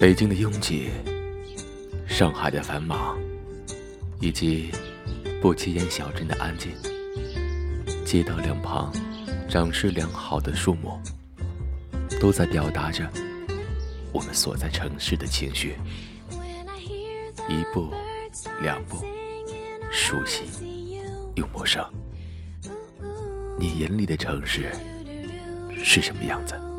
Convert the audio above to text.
北京的拥挤上海的繁忙以及不起眼小镇的安静街道两旁长势良好的树木都在表达着我们所在城市的情绪。一步两步熟悉又陌生。你眼里的城市是什么样子？